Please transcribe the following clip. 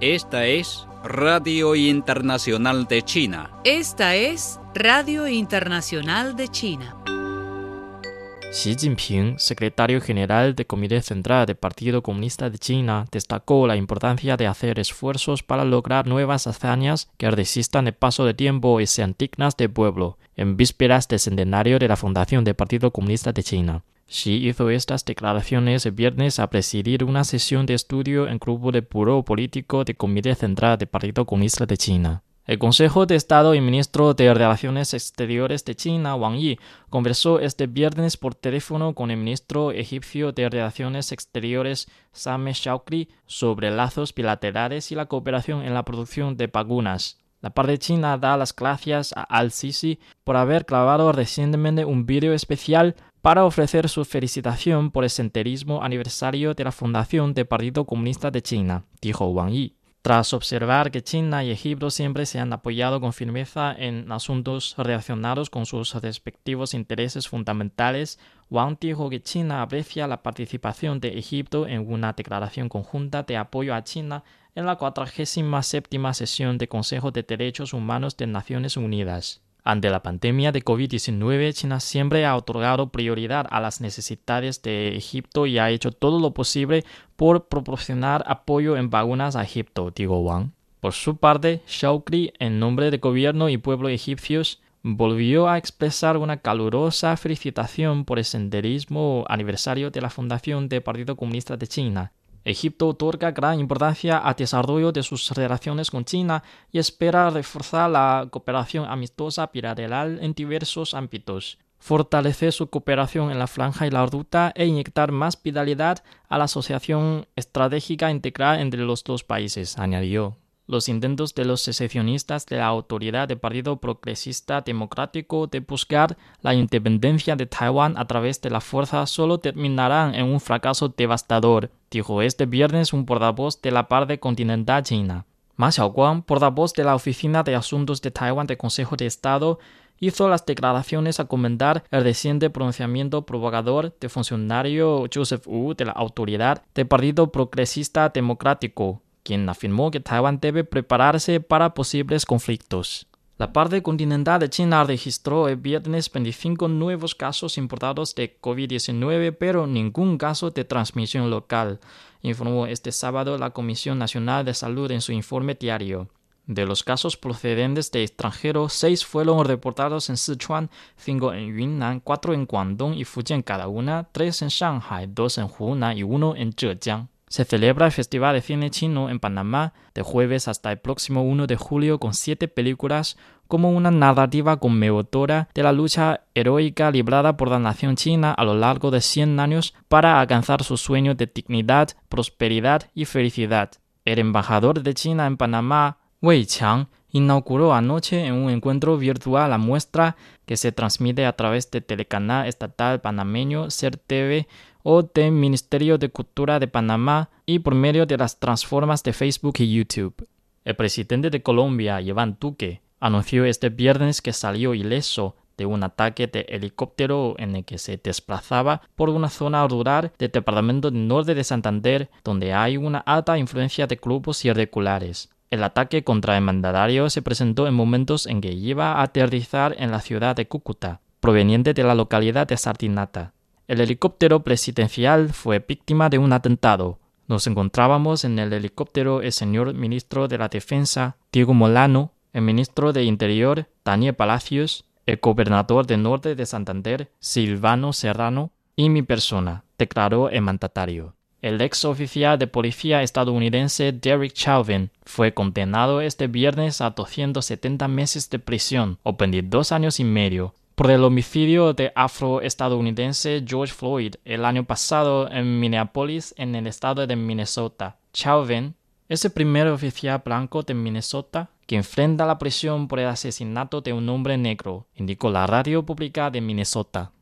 Esta es Radio Internacional de China. Esta es Radio Internacional de China. Xi Jinping, secretario general de Comité Central del Partido Comunista de China, destacó la importancia de hacer esfuerzos para lograr nuevas hazañas que resistan el paso del tiempo y sean dignas del pueblo, en vísperas del centenario de la fundación del Partido Comunista de China. Xi hizo estas declaraciones el viernes a presidir una sesión de estudio en grupo del Buró Político del Comité Central del Partido Comunista de China. El Consejo de Estado y ministro de Relaciones Exteriores de China, Wang Yi, conversó este viernes por teléfono con el ministro egipcio de Relaciones Exteriores, Sameh Shoukry, sobre lazos bilaterales y la cooperación en la producción de vacunas. La parte china da las gracias a Al-Sisi por haber grabado recientemente un vídeo especial para ofrecer su felicitación por el centerismo aniversario de la fundación del Partido Comunista de China, dijo Wang Yi. Tras observar que China y Egipto siempre se han apoyado con firmeza en asuntos relacionados con sus respectivos intereses fundamentales, Wang dijo que China aprecia la participación de Egipto en una declaración conjunta de apoyo a China en la 47 sesión del Consejo de Derechos Humanos de Naciones Unidas. Ante la pandemia de COVID-19, China siempre ha otorgado prioridad a las necesidades de Egipto y ha hecho todo lo posible por proporcionar apoyo en vacunas a Egipto, dijo Wang. Por su parte, Shoukry, en nombre del gobierno y pueblo egipcios, volvió a expresar una calurosa felicitación por el senderismo aniversario de la fundación del Partido Comunista de China. Egipto otorga gran importancia al desarrollo de sus relaciones con China y espera reforzar la cooperación amistosa bilateral en diversos ámbitos, fortalecer su cooperación en la franja y la ruta e inyectar más vitalidad a la asociación estratégica integral entre los dos países, añadió. Los intentos de los secesionistas de la autoridad del Partido Progresista Democrático de buscar la independencia de Taiwán a través de la fuerza solo terminarán en un fracaso devastador, dijo este viernes un portavoz de la parte continental china. Ma Xiaoguang, portavoz de la Oficina de Asuntos de Taiwán del Consejo de Estado, hizo las declaraciones a comentar el reciente pronunciamiento provocador del funcionario Joseph Wu de la autoridad del Partido Progresista Democrático, quien afirmó que Taiwán debe prepararse para posibles conflictos. La parte continental de China registró el viernes 25 nuevos casos importados de COVID-19, pero ningún caso de transmisión local, informó este sábado la Comisión Nacional de Salud en su informe diario. De los casos procedentes de extranjeros, seis fueron reportados en Sichuan, cinco en Yunnan, cuatro en Guangdong y Fujian cada una, tres en Shanghai, dos en Hunan y uno en Zhejiang. Se celebra el Festival de Cine Chino en Panamá de jueves hasta el próximo 1 de julio con siete películas como una narrativa conmovedora de la lucha heroica librada por la nación china a lo largo de 100 años para alcanzar su sueño de dignidad, prosperidad y felicidad. El embajador de China en Panamá, Wei Qiang, inauguró anoche en un encuentro virtual la muestra que se transmite a través del telecanal estatal panameño TV o del Ministerio de Cultura de Panamá y por medio de las transformas de Facebook y YouTube. El presidente de Colombia, Iván Duque, anunció este viernes que salió ileso de un ataque de helicóptero en el que se desplazaba por una zona rural del departamento norte de Santander, donde hay una alta influencia de grupos irregulares. El ataque contra el mandatario se presentó en momentos en que iba a aterrizar en la ciudad de Cúcuta, proveniente de la localidad de Sardinata. El helicóptero presidencial fue víctima de un atentado. Nos encontrábamos en el helicóptero el señor ministro de la Defensa, Diego Molano, el ministro de Interior, Daniel Palacios, el gobernador del norte de Santander, Silvano Serrano, y mi persona, declaró el mandatario. El ex oficial de policía estadounidense Derek Chauvin fue condenado este viernes a 270 meses de prisión o 22 años y medio por el homicidio de afroestadounidense George Floyd el año pasado en Minneapolis, en el estado de Minnesota. Chauvin es el primer oficial blanco de Minnesota que enfrenta la prisión por el asesinato de un hombre negro, indicó la radio pública de Minnesota.